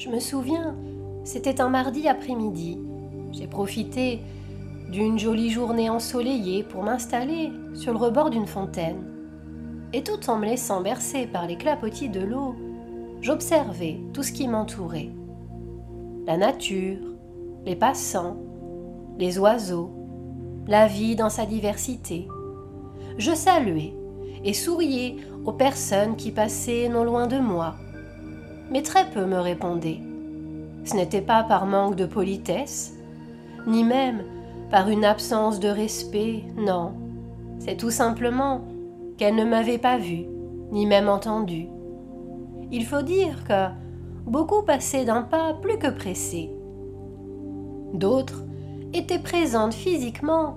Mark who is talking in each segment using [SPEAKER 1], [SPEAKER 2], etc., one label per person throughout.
[SPEAKER 1] Je me souviens, c'était un mardi après-midi. J'ai profité d'une jolie journée ensoleillée pour m'installer sur le rebord d'une fontaine. Et tout en me laissant bercer par les clapotis de l'eau, j'observais tout ce qui m'entourait. La nature, les passants, les oiseaux, la vie dans sa diversité. Je saluais et souriais aux personnes qui passaient non loin de moi, mais très peu me répondaient. Ce n'était pas par manque de politesse, ni même par une absence de respect, non. C'est tout simplement qu'elles ne m'avaient pas vu, ni même entendu. Il faut dire que beaucoup passaient d'un pas plus que pressé. D'autres étaient présentes physiquement,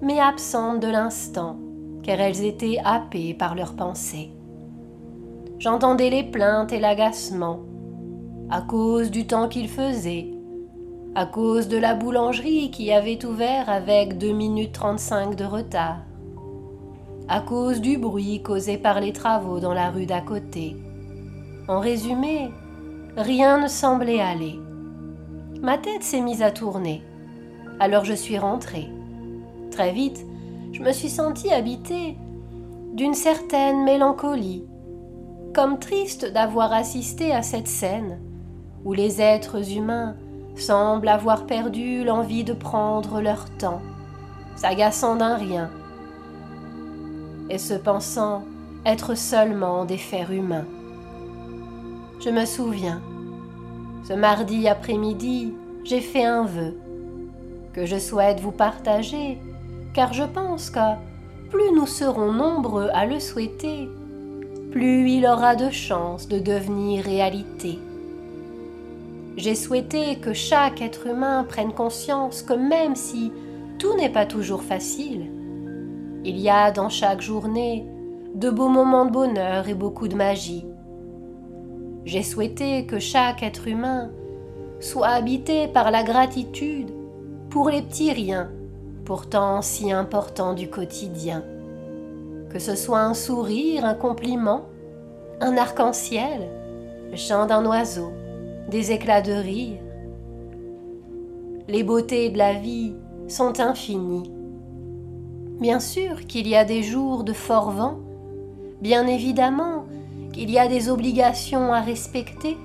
[SPEAKER 1] mais absentes de l'instant, car elles étaient happées par leurs pensées. J'entendais les plaintes et l'agacement, à cause du temps qu'il faisait, à cause de la boulangerie qui avait ouvert avec 2 minutes 35 de retard, à cause du bruit causé par les travaux dans la rue d'à côté. En résumé, rien ne semblait aller. Ma tête s'est mise à tourner. Alors je suis rentrée. Très vite, je me suis sentie habitée d'une certaine mélancolie, comme triste d'avoir assisté à cette scène où les êtres humains semblent avoir perdu l'envie de prendre leur temps, s'agaçant d'un rien, et se pensant être seulement des fers humains. Je me souviens, ce mardi après-midi, j'ai fait un vœu que je souhaite vous partager, car je pense que plus nous serons nombreux à le souhaiter, plus il aura de chances de devenir réalité. J'ai souhaité que chaque être humain prenne conscience que même si tout n'est pas toujours facile, il y a dans chaque journée de beaux moments de bonheur et beaucoup de magie. J'ai souhaité que chaque être humain soit habité par la gratitude pour les petits riens, pourtant si importants du quotidien. Que ce soit un sourire, un compliment, un arc-en-ciel, le chant d'un oiseau, des éclats de rire. Les beautés de la vie sont infinies. Bien sûr qu'il y a des jours de fort vent, bien évidemment qu'il y a des obligations à respecter,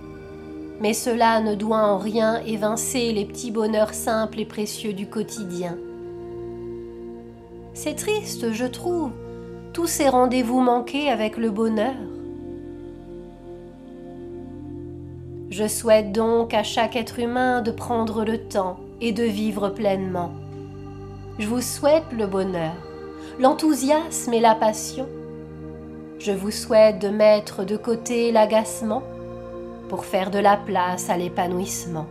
[SPEAKER 1] mais cela ne doit en rien évincer les petits bonheurs simples et précieux du quotidien. C'est triste, je trouve, tous ces rendez-vous manqués avec le bonheur. Je souhaite donc à chaque être humain de prendre le temps et de vivre pleinement. Je vous souhaite le bonheur, l'enthousiasme et la passion. Je vous souhaite de mettre de côté l'agacement pour faire de la place à l'épanouissement.